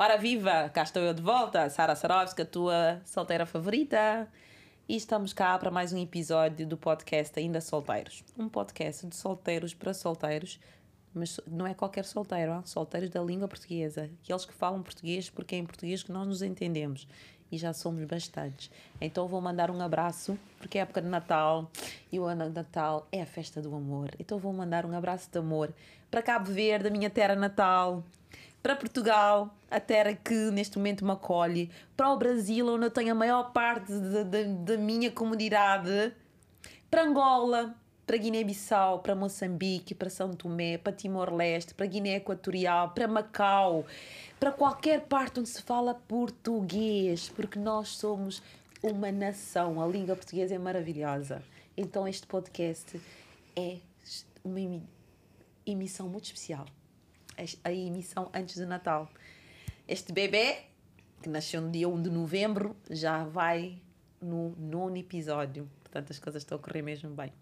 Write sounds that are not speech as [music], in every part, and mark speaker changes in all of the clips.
Speaker 1: Ora viva, cá estou eu de volta, Sara Sarovska, tua solteira favorita. E estamos cá para mais um episódio do podcast Ainda Solteiros. Um podcast de solteiros para solteiros, mas não é qualquer solteiro, hein? solteiros da língua portuguesa. Aqueles que falam português porque é em português que nós nos entendemos. E já somos bastantes. Então vou mandar um abraço, porque é época de Natal e o ano de Natal é a festa do amor. Então vou mandar um abraço de amor para Cabo Verde, a minha terra natal, para Portugal, a terra que neste momento me acolhe, para o Brasil, onde eu tenho a maior parte da minha comunidade, para Angola, para Guiné-Bissau, para Moçambique, para São Tomé, para Timor-Leste, para Guiné Equatorial, para Macau, para qualquer parte onde se fala português, porque nós somos uma nação, a língua portuguesa é maravilhosa. Então este podcast é uma emissão muito especial. A emissão antes do Natal. Este bebê, que nasceu no dia 1 de novembro, já vai no nono episódio. Portanto, as coisas estão a correr mesmo bem.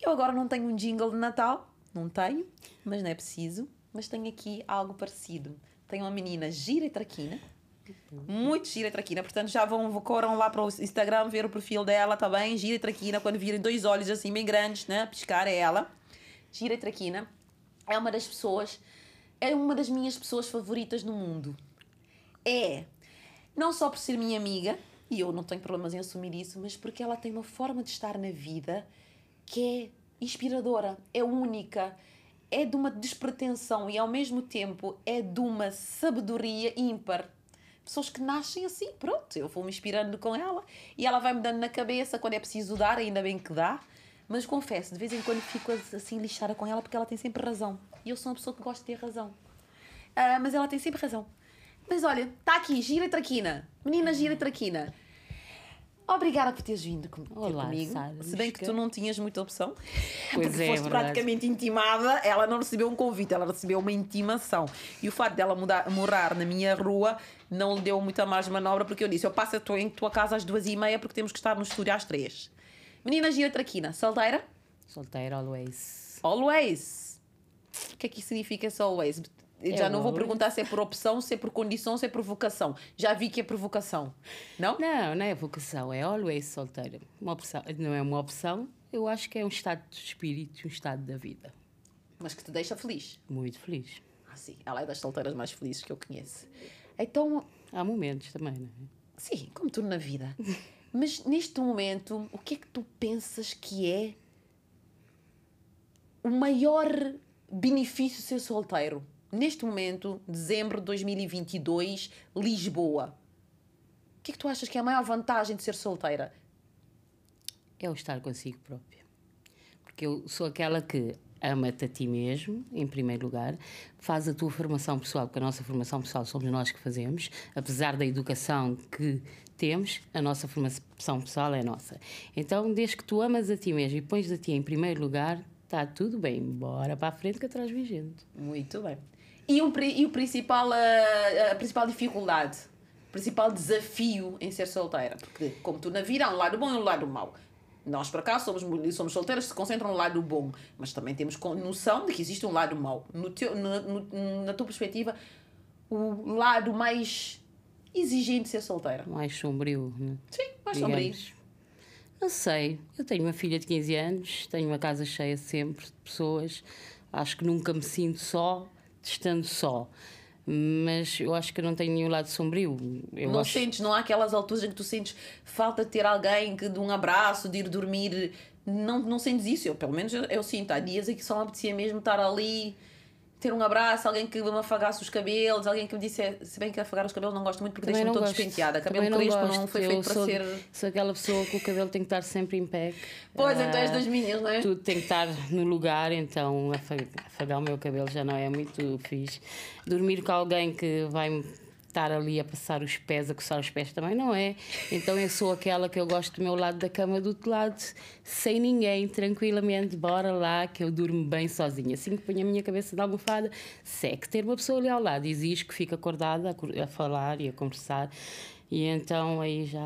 Speaker 1: Eu agora não tenho um jingle de Natal, não tenho, mas não é preciso. Mas tenho aqui algo parecido. Tenho uma menina gira e traquina, muito gira e traquina. Portanto, já vão, corram lá para o Instagram ver o perfil dela, tá bem? Gira e traquina. Quando virem dois olhos assim bem grandes, né? Piscar é ela. Gira e traquina. É uma das pessoas, é uma das minhas pessoas favoritas no mundo. É, não só por ser minha amiga, e eu não tenho problemas em assumir isso, mas porque ela tem uma forma de estar na vida que é inspiradora, é única, é de uma despretensão e ao mesmo tempo é de uma sabedoria ímpar. Pessoas que nascem assim, pronto, eu vou me inspirando com ela e ela vai me dando na cabeça quando é preciso dar, ainda bem que dá. Mas confesso, de vez em quando fico assim lixada com ela porque ela tem sempre razão. E eu sou uma pessoa que gosta de ter razão. Uh, mas ela tem sempre razão. Mas olha, está aqui, gira traquina. Menina gira traquina. Obrigada por teres vindo com, Olá, comigo. Sara, Se bem que tu não tinhas muita opção. Pois porque é, foste verdade. praticamente intimada. Ela não recebeu um convite, ela recebeu uma intimação. E o fato dela mudar, morar na minha rua não lhe deu muita mais manobra, porque eu disse: Eu passo em tua casa às duas e meia porque temos que estar no estúdio às três. Menina gira traquina, solteira?
Speaker 2: Solteira, always.
Speaker 1: Always? O que é que significa esse always? Eu já não vou perguntar se é por opção, se é por condição, se é por vocação. Já vi que é por vocação. Não?
Speaker 2: Não, não é vocação, é always solteira. Uma opção, não é uma opção, eu acho que é um estado de espírito, um estado da vida.
Speaker 1: Mas que te deixa feliz.
Speaker 2: Muito feliz.
Speaker 1: Ah, sim. Ela é das solteiras mais felizes que eu conheço. Então.
Speaker 2: Há momentos também, não é?
Speaker 1: Sim, como tudo na vida. [laughs] Mas neste momento, o que é que tu pensas que é o maior benefício ser solteiro? neste momento, dezembro de 2022, Lisboa. O que é que tu achas que é a maior vantagem de ser solteira?
Speaker 2: É o estar consigo própria. Porque eu sou aquela que ama-te a ti mesmo, em primeiro lugar, faz a tua formação pessoal, porque a nossa formação pessoal somos nós que fazemos, apesar da educação que temos, a nossa formação pessoal é nossa. Então, desde que tu amas a ti mesmo e pões a ti em primeiro lugar, está tudo bem, bora para a frente que atrás vem gente.
Speaker 1: Muito bem. E, um, e o principal, a, a principal dificuldade, o principal desafio em ser solteira? Porque, como tu na vida, há um lado bom e um lado mau. Nós, por acaso, somos, somos solteiras se concentram no lado bom, mas também temos noção de que existe um lado mau. No teu, no, no, na tua perspectiva, o lado mais exigente ser solteira?
Speaker 2: Mais sombrio, né?
Speaker 1: Sim, mais Digamos. sombrio.
Speaker 2: Não sei. Eu tenho uma filha de 15 anos, tenho uma casa cheia sempre de pessoas. Acho que nunca me sinto só estando só. Mas eu acho que não tenho nenhum lado sombrio. Eu
Speaker 1: não
Speaker 2: acho...
Speaker 1: sentes, não há aquelas alturas em que tu sentes falta de ter alguém, que, de um abraço, de ir dormir. Não, não sentes isso? Eu, pelo menos, eu, eu sinto. Há dias em que só me apetecia mesmo estar ali ter um abraço, alguém que me afagasse os cabelos, alguém que me disse, se bem que afagar os cabelos não gosto muito porque deixa-me todo despenteada. Cabelo Também crespo não, não foi feito para ser.
Speaker 2: Sou aquela pessoa que o cabelo tem que estar sempre em pé.
Speaker 1: Pois, uh, então és das minhas, não é?
Speaker 2: Tudo tem que estar no lugar, então afagar o meu cabelo já não é muito fixe. Dormir com alguém que vai estar ali a passar os pés, a coçar os pés também não é. Então eu sou aquela que eu gosto do meu lado da cama do outro lado, sem ninguém, tranquilamente, bora lá, que eu durmo bem sozinha. Assim que ponho a minha cabeça na almofada, seque ter uma pessoa ali ao lado, exige que fique acordada a, a falar e a conversar. E então aí já.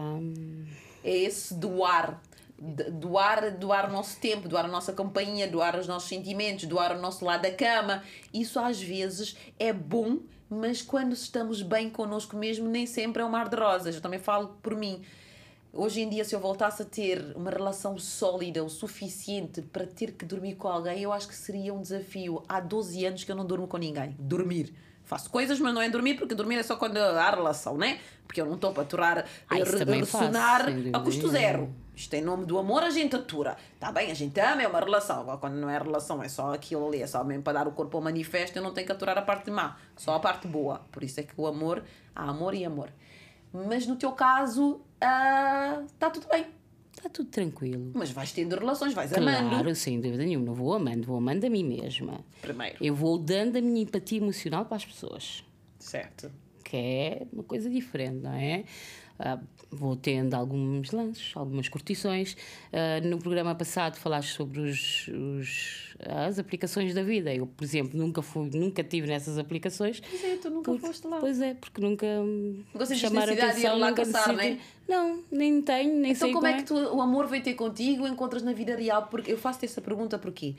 Speaker 1: É esse doar doar, doar o nosso tempo, doar a nossa companhia, doar os nossos sentimentos, doar o nosso lado da cama. Isso às vezes é bom, mas quando estamos bem connosco mesmo, nem sempre é um mar de rosas. Eu também falo por mim. Hoje em dia, se eu voltasse a ter uma relação sólida o suficiente para ter que dormir com alguém, eu acho que seria um desafio. Há 12 anos que eu não durmo com ninguém. Dormir. Faço coisas, mas não é dormir, porque dormir é só quando há relação, né? Porque eu não estou para aturar,
Speaker 2: Ah,
Speaker 1: ressonar
Speaker 2: sem dúvida
Speaker 1: a custo zero. Isto em nome do amor, a gente atura. Está bem, a gente ama, é uma relação. Agora, quando não é relação, é só aquilo ali, é só mesmo para dar o corpo ao manifesto, eu não tenho que aturar a parte má, só a parte boa. Por isso é que o amor, há amor e amor. Mas no teu caso, está tudo bem.
Speaker 2: Está tudo tranquilo.
Speaker 1: Mas vais tendo relações, vais amando.
Speaker 2: Claro, sem dúvida nenhuma. Não vou amando, vou amando a mim mesma.
Speaker 1: Primeiro.
Speaker 2: Eu vou dando a minha empatia emocional para as pessoas.
Speaker 1: Certo.
Speaker 2: que é uma coisa diferente, não é? Ah, vou tendo alguns lances, algumas curtições. Ah, no programa passado falaste sobre os, os- as aplicações da vida. Eu, por exemplo, nunca fui, nunca tive nessas aplicações.
Speaker 1: Pois é, tu nunca
Speaker 2: Porque-
Speaker 1: foste lá.
Speaker 2: Pois é, porque nunca
Speaker 1: Nunca de ir
Speaker 2: atenção,
Speaker 1: lá
Speaker 2: nunca
Speaker 1: caçar,
Speaker 2: decidi-
Speaker 1: né?
Speaker 2: Não, nem tenho, nem
Speaker 1: Então
Speaker 2: sei
Speaker 1: como é que tu, o amor veio ter contigo, encontras na vida real? Porque eu faço-te essa pergunta porquê?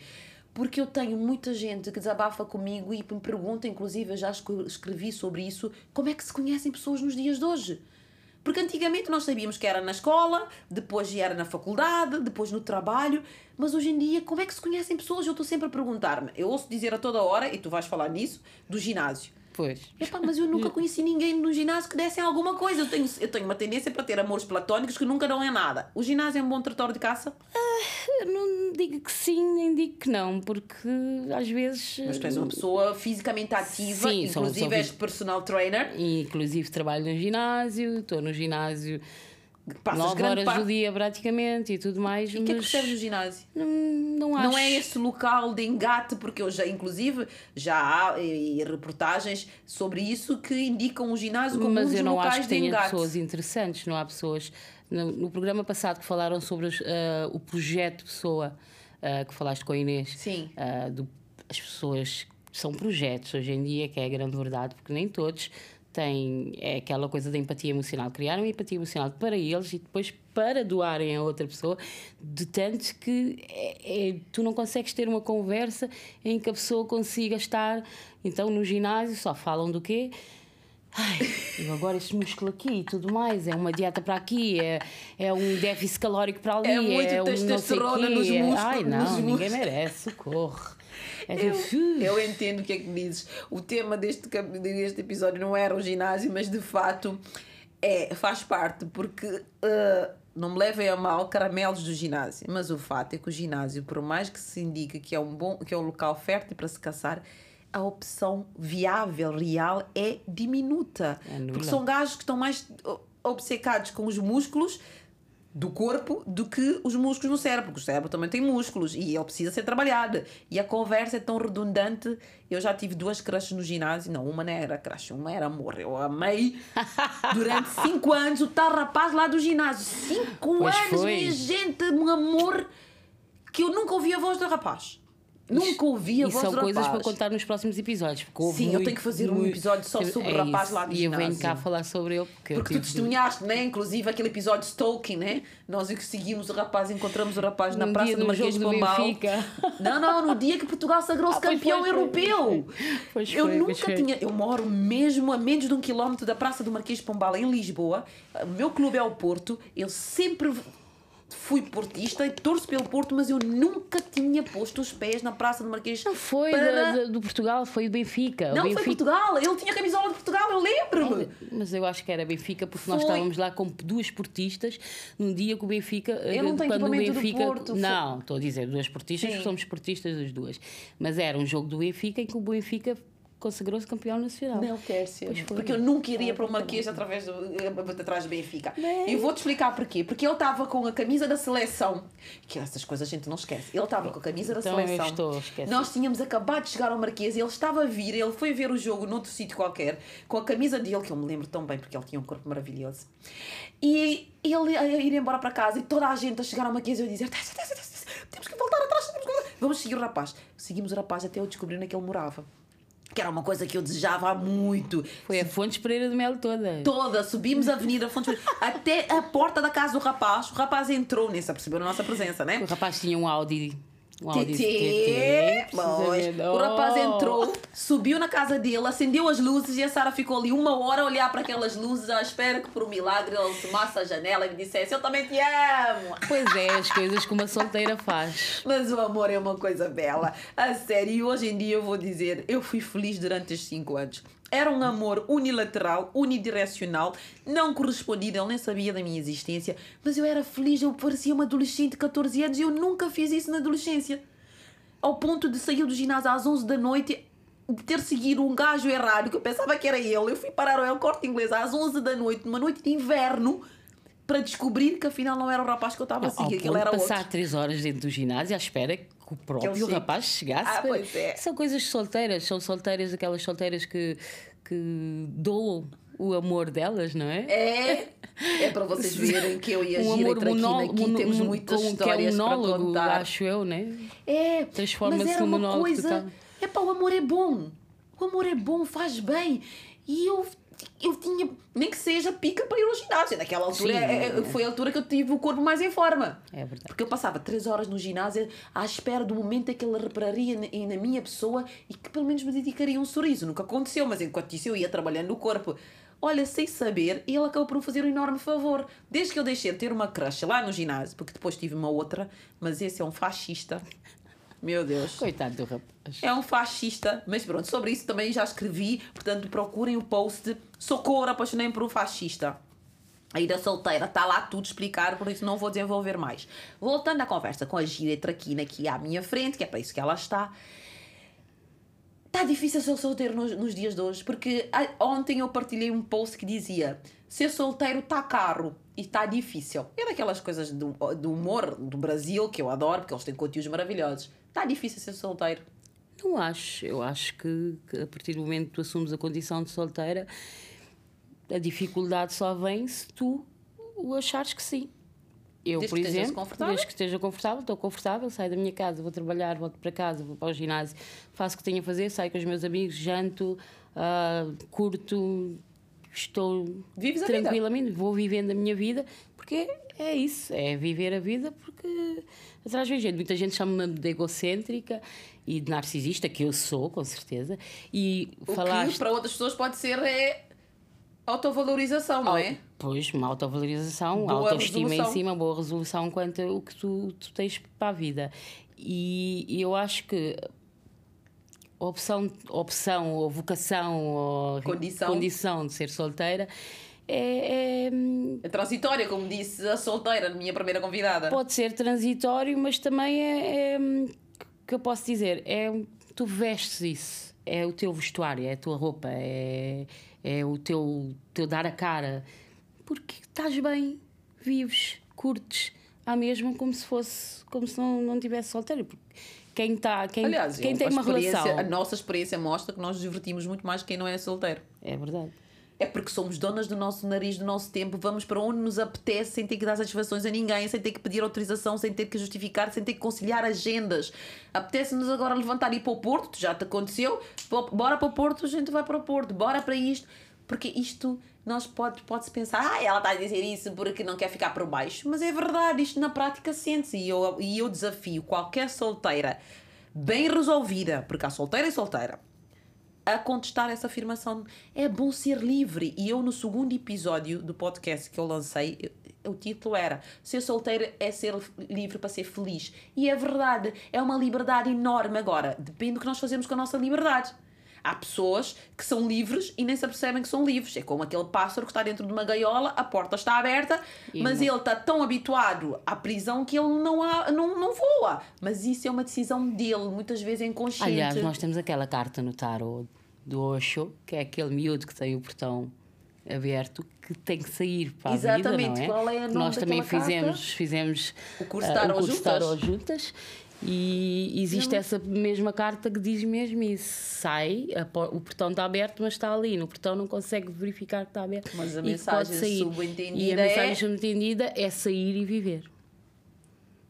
Speaker 1: Porque eu tenho muita gente que desabafa comigo e me pergunta, inclusive eu já escre- escrevi sobre isso, como é que se conhecem pessoas nos dias de hoje? Porque antigamente nós sabíamos que era na escola, depois era na faculdade, depois no trabalho, mas hoje em dia como é que se conhecem pessoas? Eu estou sempre a perguntar-me. Eu ouço dizer a toda hora, e tu vais falar nisso, do ginásio.
Speaker 2: Pois.
Speaker 1: Epá, mas eu nunca conheci ninguém no ginásio que dessem alguma coisa. Eu tenho, eu tenho uma tendência para ter amores platónicos que nunca dão em nada. O ginásio é um bom território de caça?
Speaker 2: Eu não digo que sim, nem digo que não, porque às vezes.
Speaker 1: Mas tu és uma pessoa fisicamente ativa,
Speaker 2: Sim, sou-
Speaker 1: inclusive
Speaker 2: sou
Speaker 1: és
Speaker 2: fisi-
Speaker 1: personal trainer.
Speaker 2: E, inclusive trabalho no ginásio, estou no ginásio
Speaker 1: Passas
Speaker 2: 9
Speaker 1: grande
Speaker 2: horas
Speaker 1: parte.
Speaker 2: do dia praticamente e tudo mais.
Speaker 1: E o que é que
Speaker 2: mas
Speaker 1: percebes no ginásio?
Speaker 2: Não, não acho.
Speaker 1: Não é esse local de engate, porque eu já, inclusive, já há e, reportagens sobre isso que indicam o ginásio como um
Speaker 2: Mas
Speaker 1: dos
Speaker 2: eu não
Speaker 1: locais
Speaker 2: acho que
Speaker 1: de
Speaker 2: tenha
Speaker 1: engate.
Speaker 2: pessoas interessantes, não há pessoas. No, no programa passado que falaram sobre os, ah, o projeto Pessoa, ah, que falaste com a Inês,
Speaker 1: Sim.
Speaker 2: ah, do- as pessoas são projetos hoje em dia, que é a grande verdade, porque nem todos têm é aquela coisa da empatia emocional. Criaram empatia emocional para eles e depois para doarem a outra pessoa, de tanto que é- é- tu não consegues ter uma conversa em que a pessoa consiga estar. Então no ginásio só falam do quê? Ai, eu agora este músculo aqui e tudo mais, é uma dieta para aqui, é, é um déficit calórico para ali,
Speaker 1: É muito
Speaker 2: um sei
Speaker 1: testosterona
Speaker 2: quê,
Speaker 1: nos
Speaker 2: é-
Speaker 1: músculos,
Speaker 2: Ai, não, ninguém
Speaker 1: músculos.
Speaker 2: merece, socorro. É
Speaker 1: Eu, eu entendo o que é que dizes. O tema deste, deste episódio não era o ginásio, mas de fato é, faz parte, porque uh, não me levem a mal caramelos do ginásio, mas o fato é que o ginásio, por mais que se indique que é um bom, que é um local fértil para se caçar, a opção viável, real, é diminuta.
Speaker 2: É
Speaker 1: porque são gajos que estão mais o- obcecados com os músculos do corpo do que os músculos no cérebro, porque o cérebro também tem músculos e ele precisa ser trabalhado. E a conversa é tão redundante. Eu já tive duas crushes no ginásio, não, uma não era crush, uma era amor. Eu amei [laughs] durante cinco anos o tal rapaz lá do ginásio. Cinco
Speaker 2: Pois
Speaker 1: anos,
Speaker 2: foi.
Speaker 1: minha gente, um amor que eu nunca ouvi a voz do rapaz. Nunca ouvi a
Speaker 2: E
Speaker 1: voz
Speaker 2: são
Speaker 1: do
Speaker 2: coisas
Speaker 1: rapaz.
Speaker 2: para contar nos próximos episódios. Porque houve
Speaker 1: Sim, eu
Speaker 2: muito-
Speaker 1: tenho que fazer um
Speaker 2: muito-
Speaker 1: episódio só sobre o rapaz lá do
Speaker 2: E eu venho cá falar sobre ele porque, eu
Speaker 1: Porque tu testemunhaste, né? Inclusive aquele episódio Stalking, né? Nós que seguimos o rapaz, encontramos o rapaz na Praça do Marquês de Pombal. Não, não, no dia que Portugal sagrou-se
Speaker 2: Ah,
Speaker 1: campeão
Speaker 2: foi, foi.
Speaker 1: europeu.
Speaker 2: Pois
Speaker 1: eu
Speaker 2: foi,
Speaker 1: nunca
Speaker 2: foi.
Speaker 1: tinha. Eu moro mesmo a menos de um quilómetro da Praça do Marquês de Pombal, em Lisboa. O meu clube é o Porto. Eu sempre fui portista e torço pelo Porto, mas eu nunca tinha posto os pés na Praça do Marquês
Speaker 2: Não foi
Speaker 1: para...
Speaker 2: do, do- do Portugal, foi o Benfica.
Speaker 1: Não,
Speaker 2: Benfica...
Speaker 1: foi Portugal. Ele tinha camisola de Portugal, eu lembro-me.
Speaker 2: Mas eu acho que era Benfica porque nós
Speaker 1: Foi.
Speaker 2: estávamos lá com duas portistas num dia que o Benfica.
Speaker 1: Eu não tenho
Speaker 2: quando o
Speaker 1: equipamento do
Speaker 2: Benfica.
Speaker 1: Porto,
Speaker 2: Não, estou a dizer duas portistas
Speaker 1: Sim.
Speaker 2: porque somos portistas das duas. Mas era um jogo do Benfica em que o Benfica consagrou-se campeão nacional.
Speaker 1: Não quer ser. Porque eu nunca iria para o Marquês através do, atrás do Benfica. E vou-te explicar porquê. Porque ele estava com a camisa da seleção. Que essas coisas a gente não esquece. Ele estava com a camisa da
Speaker 2: Então eu
Speaker 1: seleção.
Speaker 2: estou a esquecer.
Speaker 1: Nós tínhamos acabado de chegar ao Marquês e ele estava a vir. Ele foi ver o jogo noutro sítio qualquer. Com a camisa dele, que eu me lembro tão bem porque ele tinha um corpo maravilhoso. E ele a ir embora para casa e toda a gente a chegar ao Marquês e eu a dizer: "Tessa, tessa, tessa, temos que voltar atrás, temos que voltar." Vamos seguir o rapaz. Seguimos o rapaz até eu descobrir onde é que ele morava. Que era uma coisa que eu desejava há muito.
Speaker 2: Foi a Fontes Pereira de Melo toda.
Speaker 1: Toda, subimos a Avenida Fontes [laughs] até a porta da casa do rapaz. O rapaz entrou, nem se apercebeu a nossa presença, né?
Speaker 2: O rapaz tinha um Audi.
Speaker 1: Pois.
Speaker 2: precisamente.
Speaker 1: O rapaz entrou, subiu na casa dele, acendeu as luzes e a Sara ficou ali uma hora a olhar para aquelas luzes à espera que por um milagre ele tomasse a janela e me dissesse eu também te amo.
Speaker 2: Pois é, as coisas que uma solteira faz.
Speaker 1: Mas o amor é uma coisa bela. A sério, e hoje em dia eu vou dizer, eu fui feliz durante estes 5 anos. Era um amor unilateral, unidirecional, não correspondido, ele nem sabia da minha existência, mas eu era feliz, eu parecia uma adolescente de 14 anos e eu nunca fiz isso na adolescência. Ao ponto de sair do ginásio às 11 da noite, de ter seguido um gajo errado, que eu pensava que era ele. Eu fui parar ao Corte Inglês às 11 da noite, numa noite de inverno, para descobrir que afinal não era o rapaz que eu estava a seguir, que ele era outro.
Speaker 2: passar três horas dentro do ginásio à espera que o próprio
Speaker 1: chegue.
Speaker 2: rapaz chegasse.
Speaker 1: Ah, pois é.
Speaker 2: São coisas solteiras, são solteiras, aquelas solteiras que, que doam o amor delas, não é?
Speaker 1: É, é para vocês [laughs] verem que eu e a
Speaker 2: um
Speaker 1: Gira
Speaker 2: amor monólogo,
Speaker 1: aqui
Speaker 2: mono-
Speaker 1: temos muitas
Speaker 2: com-
Speaker 1: histórias
Speaker 2: que é um
Speaker 1: para
Speaker 2: monólogo,
Speaker 1: contar.
Speaker 2: acho eu, né?
Speaker 1: É,
Speaker 2: Transforma-se num
Speaker 1: uma
Speaker 2: monólogo
Speaker 1: coisa...
Speaker 2: total.
Speaker 1: É pá, o amor é bom. O amor é bom, faz bem. E eu, eu tinha, nem que seja pica para ir ao ginásio. Naquela altura,
Speaker 2: Sim.
Speaker 1: é- é- foi a altura que eu tive o corpo mais em forma.
Speaker 2: É verdade.
Speaker 1: Porque eu passava três horas no ginásio à espera do momento em que ele repararia na, na minha pessoa e que pelo menos me dedicaria um sorriso. Nunca aconteceu, mas enquanto isso eu ia trabalhando o corpo. Olha, sem saber, ele acabou por me fazer um enorme favor. Desde que eu deixei de ter uma crush lá no ginásio, porque depois tive uma outra, mas esse é um fascista. Meu Deus.
Speaker 2: Coitado do rapaz.
Speaker 1: É um fascista, mas pronto, sobre isso também já escrevi, portanto procurem o post Socorro, apaixonei por um fascista. A ida solteira, está lá tudo explicado, por isso não vou desenvolver mais. Voltando à conversa com a Gira Traquina aqui à minha frente, que é para isso que ela está. Está difícil ser solteiro nos, nos dias de hoje, porque ontem eu partilhei um post que dizia ser solteiro está caro e está difícil. É daquelas coisas do, do humor do Brasil que eu adoro, porque eles têm conteúdos maravilhosos. Está difícil ser solteiro.
Speaker 2: Não acho. Eu acho que, que a partir do momento que tu assumes a condição de solteira, a dificuldade só vem se tu o achares que sim. Eu,
Speaker 1: Desde
Speaker 2: por
Speaker 1: que
Speaker 2: exemplo, desde que esteja confortável, estou confortável, saio da minha casa, vou trabalhar, volto para casa, vou para o ginásio, faço o que tenho a fazer, saio com os meus amigos, janto, ah, curto, estou
Speaker 1: Vives
Speaker 2: tranquilamente, vou vivendo a minha vida, porque é isso, é viver a vida, porque atrás vem gente. Muita gente chama-me de egocêntrica e de narcisista, que eu sou, com certeza, e
Speaker 1: O
Speaker 2: falaste.
Speaker 1: que para outras pessoas pode ser é autovalorização, não é?
Speaker 2: Pois, uma autovalorização,
Speaker 1: Boa
Speaker 2: autoestima
Speaker 1: resolução.
Speaker 2: em cima, boa resolução quanto ao que tu, tu tens para a vida. E, e eu acho que opção, opção ou vocação ou
Speaker 1: Condição.
Speaker 2: condição de ser solteira é, É
Speaker 1: transitória, como disse a solteira, minha primeira convidada.
Speaker 2: pode ser transitório, mas também é, é que eu posso dizer, é tu vestes isso, é o teu vestuário, é a tua roupa, é, é o teu, teu dar a cara, porque estás bem, vives, curtes, há mesmo como se fosse, como se não, não tivesse solteiro. Porque quem, tá, quem,
Speaker 1: Aliás,
Speaker 2: quem tem uma relação.
Speaker 1: A nossa experiência mostra que nós nos divertimos muito mais que quem não é solteiro.
Speaker 2: É verdade.
Speaker 1: É porque somos donas do nosso nariz, do nosso tempo, vamos para onde nos apetece sem ter que dar satisfações a ninguém, sem ter que pedir autorização, sem ter que justificar, sem ter que conciliar agendas. Apetece-nos agora levantar e ir para o Porto, já te aconteceu, bora para o Porto, a gente vai para o Porto, bora para isto. Porque isto, nós pode- pode-se pensar, ah, ela está a dizer isso porque não quer ficar por baixo. Mas é verdade, isto na prática sente-se. E eu, e eu desafio qualquer solteira bem resolvida, porque há solteira e solteira, a contestar essa afirmação. É bom ser livre. E eu, no segundo episódio do podcast que eu lancei, o título era Ser solteiro é ser livre para ser feliz. E é verdade, é uma liberdade enorme. Agora, depende do que nós fazemos com a nossa liberdade. Há pessoas que são livres e nem se apercebem que são livres. É como aquele pássaro que está dentro de uma gaiola, a porta está aberta,
Speaker 2: E
Speaker 1: mas
Speaker 2: não-
Speaker 1: ele está tão habituado à prisão que ele não, há, não, não voa. Mas isso é uma decisão dele, muitas vezes é inconsciente.
Speaker 2: Aliás, nós temos aquela carta no tarot do Osho, que é aquele miúdo que tem o portão aberto, que tem que sair para a
Speaker 1: Exatamente.
Speaker 2: vida, não é?
Speaker 1: Qual é
Speaker 2: Que
Speaker 1: nome
Speaker 2: nós também fizemos,
Speaker 1: carta?
Speaker 2: fizemos
Speaker 1: O curso de Tarot
Speaker 2: o curso de
Speaker 1: juntas.
Speaker 2: E existe essa mesma carta que diz mesmo isso. Sai, o portão está aberto, mas está ali. No portão não consegue verificar que está aberto.
Speaker 1: Mas a
Speaker 2: e
Speaker 1: mensagem subentendida
Speaker 2: E a mensagem
Speaker 1: é-
Speaker 2: subentendida é sair e viver.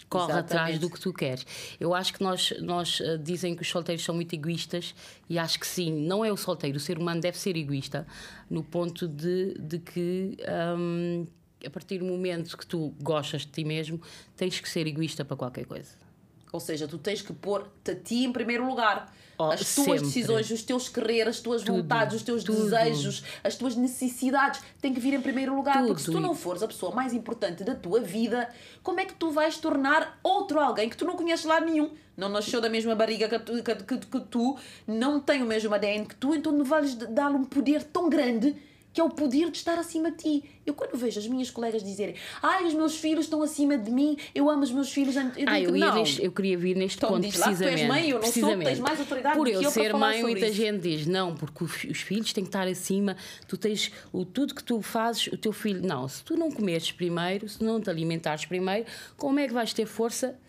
Speaker 2: corre
Speaker 1: Exatamente.
Speaker 2: atrás do que tu queres. Eu acho que nós, nós eh, dizem que os solteiros são muito egoístas e acho que sim, não é o solteiro, o ser humano deve ser egoísta no ponto de, de que hum, a partir do momento que tu gostas de ti mesmo, tens que ser egoísta para qualquer coisa.
Speaker 1: Ou seja, tu tens que pôr-te a ti em primeiro lugar.
Speaker 2: Oh,
Speaker 1: as tuas
Speaker 2: sempre.
Speaker 1: decisões, os teus querer, as tuas vontades, os teus
Speaker 2: tudo.
Speaker 1: desejos, as tuas necessidades têm que vir em primeiro lugar. Porque se tu
Speaker 2: Tudo.
Speaker 1: não fores a pessoa mais importante da tua vida, como é que tu vais tornar outro alguém que tu não conheces lá nenhum? Não nasceu da mesma barriga que tu, que, que- que tu não tem o mesmo ADN que tu, então não vais dar-lhe um poder tão grande que é o poder de estar acima de ti. Eu quando vejo as minhas colegas dizerem ai, os meus filhos estão acima de mim, eu amo os meus filhos, eu digo,
Speaker 2: Ah, eu, ia
Speaker 1: não.
Speaker 2: neste- eu queria vir neste
Speaker 1: Então
Speaker 2: ponto
Speaker 1: diz lá tu és
Speaker 2: precisamente.
Speaker 1: mãe, eu não sou,
Speaker 2: precisamente.
Speaker 1: tens mais autoridade
Speaker 2: Por
Speaker 1: do que
Speaker 2: eu
Speaker 1: eu
Speaker 2: ser mãe, muita
Speaker 1: isso.
Speaker 2: gente diz não, porque os, os filhos têm que estar acima, tu tens o, tudo que tu fazes, o teu filho. Não, se tu não comeres primeiro, se não te alimentares primeiro, como é que vais ter força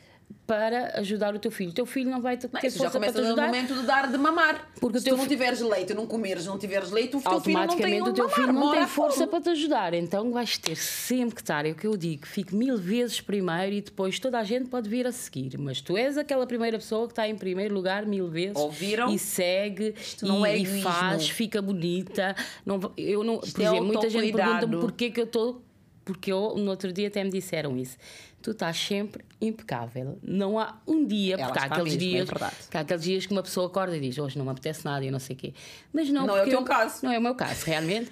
Speaker 2: para ajudar o teu filho? O teu filho não vai ter
Speaker 1: Mas isso já
Speaker 2: força para te
Speaker 1: começa no
Speaker 2: ajudar.
Speaker 1: momento de dar de mamar.
Speaker 2: Porque
Speaker 1: se tu não tiveres leite, não comeres, não tiveres leite, o teu filho não tem
Speaker 2: o teu
Speaker 1: mamar,
Speaker 2: filho não tem força para te ajudar. Então vais ter sempre que estar, é o que eu digo, fique mil vezes primeiro e depois toda a gente pode vir a seguir. Mas tu és aquela primeira pessoa que está em primeiro lugar mil vezes
Speaker 1: Ouviram?
Speaker 2: e segue
Speaker 1: não
Speaker 2: e,
Speaker 1: é
Speaker 2: e faz, fica bonita. Não, eu não, por
Speaker 1: é
Speaker 2: exemplo, muita gente pergunta-me porquê que eu estou. Porque eu, no outro dia até me disseram isso. Tu estás sempre impecável. Não há um dia,
Speaker 1: Ela
Speaker 2: porque há aqueles
Speaker 1: mesmo, é
Speaker 2: dias. que há aqueles dias que uma pessoa acorda e diz hoje não me apetece nada e não sei o quê. Mas não,
Speaker 1: Não é o teu
Speaker 2: eu-
Speaker 1: caso.
Speaker 2: Não é o meu caso, realmente.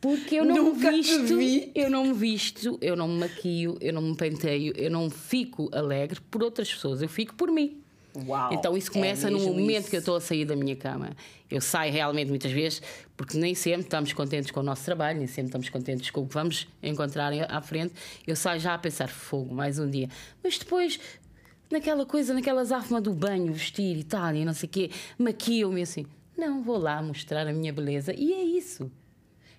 Speaker 2: Porque eu não
Speaker 1: Nunca
Speaker 2: me visto,
Speaker 1: vi.
Speaker 2: eu não me visto, eu não me maquio, eu não me penteio, eu não fico alegre por outras pessoas, eu fico por mim.
Speaker 1: Uau,
Speaker 2: então isso
Speaker 1: é
Speaker 2: começa no
Speaker 1: mesmo
Speaker 2: momento
Speaker 1: isso.
Speaker 2: que eu estou a sair da minha cama. Eu saio realmente muitas vezes, porque nem sempre estamos contentes com o nosso trabalho, nem sempre estamos contentes com o que vamos encontrar à frente. Eu saio já a pensar, fogo, mais um dia. Mas depois, naquela coisa, naquela zafma do banho, vestir e tal, e não sei o quê, maquio-me assim. Não, vou lá mostrar a minha beleza. E é isso.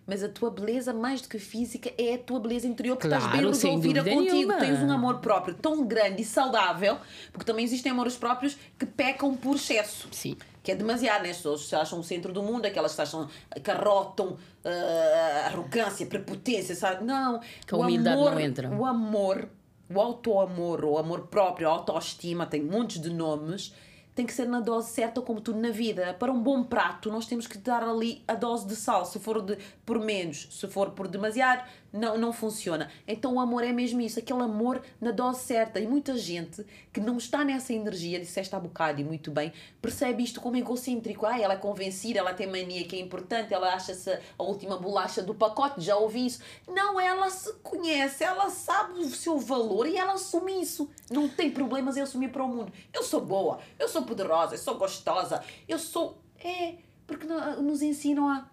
Speaker 1: Mas a tua beleza, mais do que física, é a tua beleza interior, porque
Speaker 2: Claro,
Speaker 1: estás bem resolvida contigo.
Speaker 2: nenhuma.
Speaker 1: Tens um amor próprio tão grande e saudável, porque também existem amores próprios que pecam por excesso.
Speaker 2: Sim.
Speaker 1: Que é demasiado, né? As pessoas se acham o centro do mundo, aquelas que acham que arrotam ah, arrogância, prepotência, sabe? Não.
Speaker 2: Que a humildade
Speaker 1: amor,
Speaker 2: não entra.
Speaker 1: O amor, o auto-amor, o amor próprio, a autoestima, tem montes de nomes, tem que ser na dose certa, como tudo na vida. Para um bom prato, nós temos que dar ali a dose de sal. Se for de, por menos, se for por demasiado, não, não funciona. Então o amor é mesmo isso, aquele amor na dose certa. E muita gente que não está nessa energia, disseste há bocado e muito bem, percebe isto como egocêntrico. Ah, ela é convencida, ela tem mania que é importante, ela acha-se a última bolacha do pacote, já ouvi isso. Não, ela se conhece, ela sabe o seu valor e ela assume isso. Não tem problemas em assumir para o mundo. Eu sou boa, eu sou poderosa, eu sou gostosa, eu sou. É, porque no- nos ensinam a.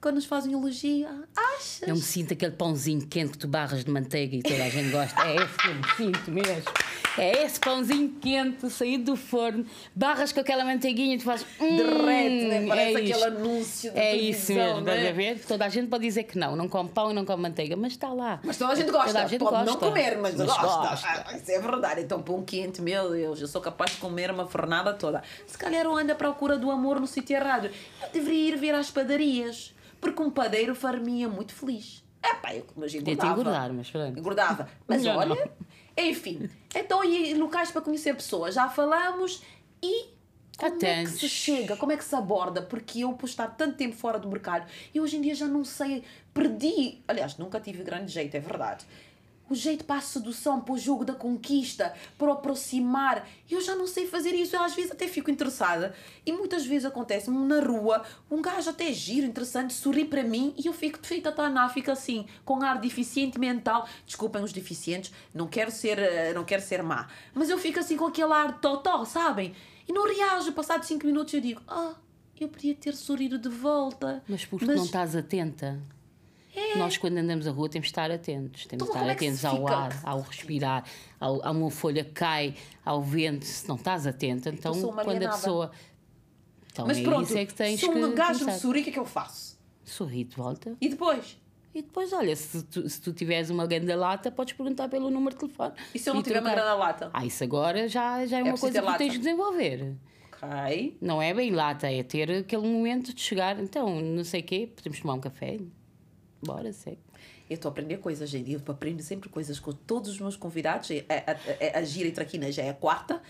Speaker 1: Quando nos fazem elogio, ah, achas?
Speaker 2: Eu me sinto aquele pãozinho quente que tu barras de manteiga e toda a gente gosta. É esse que eu me sinto mesmo. É esse pãozinho quente saído do forno, barras com aquela manteiguinha e tu fazes. Hum,
Speaker 1: Derrete, né? Parece
Speaker 2: é
Speaker 1: aquele
Speaker 2: isto.
Speaker 1: anúncio de
Speaker 2: É isso mesmo,
Speaker 1: né?
Speaker 2: estás a ver? Toda a gente pode dizer que não, não come pão e não come manteiga, mas está lá.
Speaker 1: Mas toda a gente gosta.
Speaker 2: Toda a gente
Speaker 1: Pode não
Speaker 2: gosta.
Speaker 1: comer, mas,
Speaker 2: Mas
Speaker 1: gosta.
Speaker 2: gosta.
Speaker 1: Ah, isso é verdade. Então, pão quente, meu Deus, eu sou capaz de comer uma fornada toda. Se calhar eu ando à procura do amor no sítio errado. Eu deveria ir ver às padarias, porque um padeiro far-me muito feliz. É pá, eu
Speaker 2: Podia-te
Speaker 1: engordava.
Speaker 2: engordar, mas pronto.
Speaker 1: Engordava. [laughs] Mas
Speaker 2: Melhor
Speaker 1: olha,
Speaker 2: não.
Speaker 1: enfim. Então, e locais para conhecer pessoas? Já falamos e. Como é que
Speaker 2: Atentos.
Speaker 1: se chega? Como é que se aborda? Porque eu, por estar tanto tempo fora do mercado, e hoje em dia já não sei, perdi. Aliás, nunca tive grande jeito, é verdade. O jeito para a sedução, para o jogo da conquista, para aproximar. Eu já não sei fazer isso. Eu às vezes até fico interessada. E muitas vezes acontece-me na rua, um gajo até giro, interessante, sorri para mim e eu fico feita tanáfica assim, com ar deficiente mental. Desculpem os deficientes, não quero ser, eh, não quero ser má. Mas eu fico assim com aquele ar totó, sabem? E não reajo. Passados 5 minutos eu digo, ah, eu podia ter sorrido de volta.
Speaker 2: Mas porque não estás atenta. Nós, quando andamos a rua, temos de estar atentos. Temos de
Speaker 1: É. Então,
Speaker 2: estar
Speaker 1: é
Speaker 2: atentos ao
Speaker 1: fica?
Speaker 2: ar, ao respirar, ao, a uma folha que cai, ao vento. Se não estás atenta, então
Speaker 1: uma
Speaker 2: quando a pessoa. Então
Speaker 1: Mas
Speaker 2: é
Speaker 1: pronto,
Speaker 2: isso é que tens
Speaker 1: se um
Speaker 2: que.
Speaker 1: gajo me sorri, o que é que eu faço?
Speaker 2: Sorri de volta.
Speaker 1: E depois?
Speaker 2: E depois, olha, se tu, se tu tiveres uma grande lata, podes perguntar pelo número de telefone.
Speaker 1: E se eu não tiver uma grande lata?
Speaker 2: Ah, isso agora já, já é, uma
Speaker 1: preciso
Speaker 2: coisa que tu tens de desenvolver.
Speaker 1: Ok.
Speaker 2: Não é bem lata, é ter aquele momento de chegar. Então, não sei o quê, podemos tomar um café. Bora, segue.
Speaker 1: Eu estou a aprender coisas, gente. Eu aprendo sempre coisas com todos os meus convidados. A, a, a, a Gira e Traquina já é a quarta.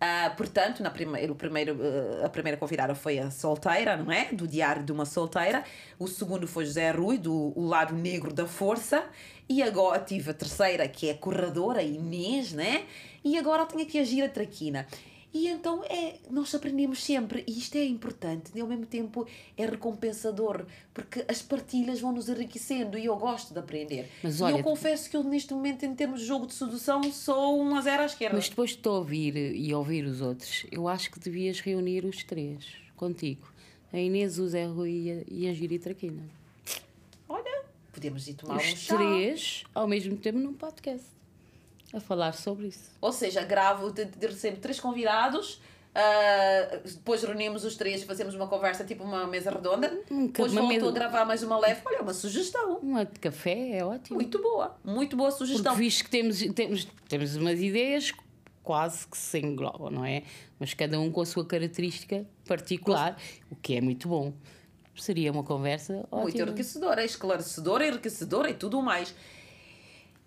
Speaker 1: Uh, portanto, na primeira, o primeiro, uh, a primeira convidada foi a solteira, não é? Do Diário de uma Solteira. O segundo foi José Rui, do O Lado Negro da Força. E agora tive a terceira, que é a corredora, Inês, né? E agora tenho aqui a Gira Traquina. E então é, nós aprendemos sempre, e isto é importante, e ao mesmo tempo é recompensador, porque as partilhas vão nos enriquecendo e eu gosto de aprender. Mas, olha, e eu confesso que eu, neste momento, em termos de jogo de sedução, sou uma zero à esquerda.
Speaker 2: Mas depois de te ouvir e ouvir os outros, eu acho que devias reunir os três contigo: a Inês, o Zé Rui e a, e a Giri Traquina.
Speaker 1: Olha, podemos ir tomar
Speaker 2: os
Speaker 1: um chá.
Speaker 2: Os três ao mesmo tempo num podcast a falar sobre isso.
Speaker 1: Ou seja, gravo, de, de, recebo três convidados, uh, depois reunimos os três e fazemos uma conversa, tipo uma mesa redonda. Um, depois volto mesa... a gravar mais uma leve. Olha, uma sugestão.
Speaker 2: Uma de café é ótimo.
Speaker 1: Muito boa, muito boa sugestão.
Speaker 2: Porque visto que temos, temos, temos umas ideias quase que se englobam, não é? Mas cada um com a sua característica particular, o que é muito bom. Seria uma conversa ótima.
Speaker 1: Muito enriquecedora, esclarecedora, enriquecedora e tudo mais.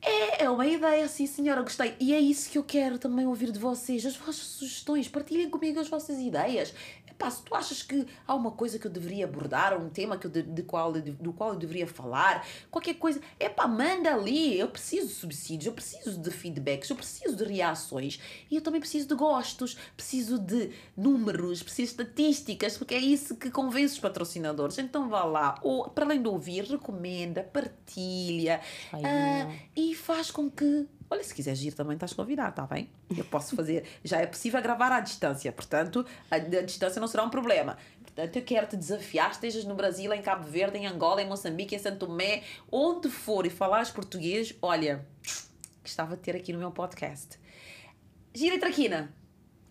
Speaker 1: É, é uma ideia, sim senhora, gostei. E é isso que eu quero também ouvir de vocês, as vossas sugestões, partilhem comigo as vossas ideias. Epá, se tu achas que há uma coisa que eu deveria abordar, um tema que eu de, de qual, de, do qual eu deveria falar, qualquer coisa, epá, manda ali. Eu preciso de subsídios, eu preciso de feedbacks, eu preciso de reações e eu também preciso de gostos, preciso de números, preciso de estatísticas, porque é isso que convence os patrocinadores. Então vá lá, ou para além de ouvir, recomenda, partilha uh, e faz com que Olha, se quiseres ir também estás convidado, está bem? Eu posso fazer. Já é possível gravar à distância, portanto, a, a distância não será um problema. Portanto, eu quero te desafiar, estejas no Brasil, em Cabo Verde, em Angola, em Moçambique, em Santo Tomé, onde for e falares português, olha, gostava de ter aqui no meu podcast. Gira e Traquina,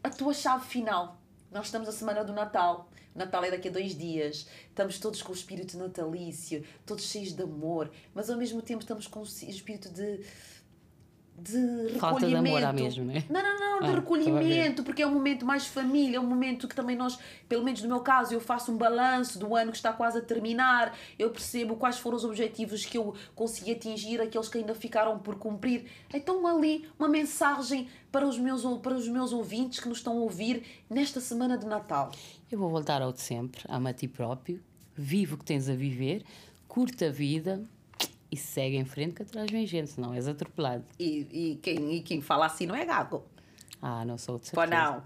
Speaker 1: a tua chave final. Nós estamos a semana do Natal. O Natal é daqui a dois dias. Estamos todos com o espírito natalício, todos cheios de amor, mas ao mesmo tempo estamos com o espírito de de Falta recolhimento. de amor mesmo, né? Não, não, não, de ah, recolhimento, porque é um momento mais família, é um momento que também nós, pelo menos no meu caso, eu faço um balanço do ano que está quase a terminar, eu percebo quais foram os objetivos que eu consegui atingir, aqueles que ainda ficaram por cumprir. Então ali uma mensagem para os meus, para os meus ouvintes que nos estão a ouvir nesta semana de Natal.
Speaker 2: Eu vou voltar ao de sempre, ama a ti próprio, vive o que tens a viver, curta a vida, e segue em frente que atrás vem gente, senão és atropelado.
Speaker 1: E, e, quem, e quem fala assim não é gago.
Speaker 2: Ah, não sou de
Speaker 1: certeza. Pô, não.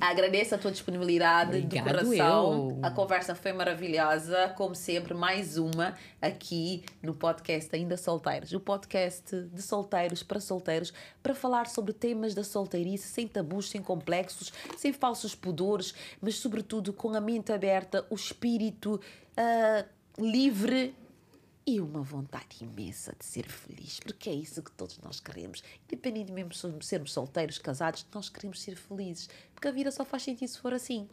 Speaker 1: Agradeço a tua disponibilidade Obrigado do coração. Eu. A conversa foi maravilhosa, como sempre, mais uma aqui no podcast Ainda Solteiros. O podcast de solteiros para solteiros, para falar sobre temas da solteirice, sem tabus, sem complexos, sem falsos pudores, mas sobretudo com a mente aberta, o espírito uh, livre e uma vontade imensa de ser feliz, porque é isso que todos nós queremos. Independente mesmo de sermos solteiros, casados, nós queremos ser felizes, porque a vida só faz sentido se for assim.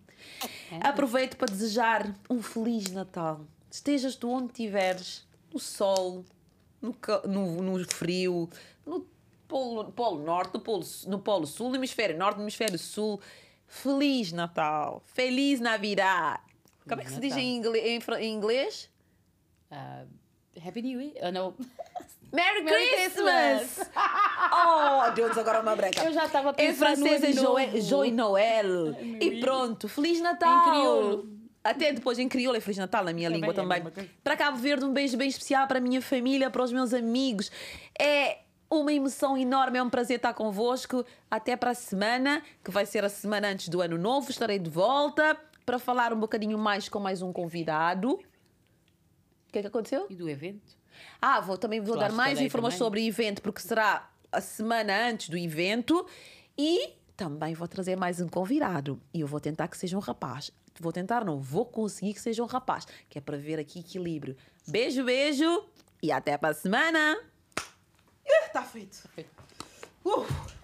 Speaker 1: É. Aproveito para desejar um feliz Natal. Estejas tu onde estiveres, no sol, no, no, no frio, no polo, polo Norte, no polo, no polo Sul, no hemisfério Norte, no hemisfério Sul. Feliz Natal! Feliz Navidad! Como é que se diz em inglês? Em inglês?
Speaker 2: Uh, Happy New Year. Oh, não. [laughs]
Speaker 1: Merry, Merry Christmas! Christmas. oh, deu-nos agora uma breca.
Speaker 2: Eu já estava pensando
Speaker 1: Em francês é Joy Noel. E pronto, Feliz Natal! Em crioulo. Até depois em crioulo é Feliz Natal na minha língua também. É para Cabo Verde, um beijo bem especial para a minha família, para os meus amigos. É uma emoção enorme, é um prazer estar convosco. Até para a semana, que vai ser a semana antes do ano novo. Estarei de volta para falar um bocadinho mais com mais um convidado. O que é que aconteceu?
Speaker 2: E do evento?
Speaker 1: Ah, vou, também vou dar mais informações também. sobre o evento, porque será a semana antes do evento. E também vou trazer mais um convidado. E eu vou tentar que seja um rapaz. Vou tentar, não, vou conseguir que seja um rapaz. Que é para ver aqui equilíbrio. Beijo, beijo. E até para a semana. Está feito. Tá feito. Uh.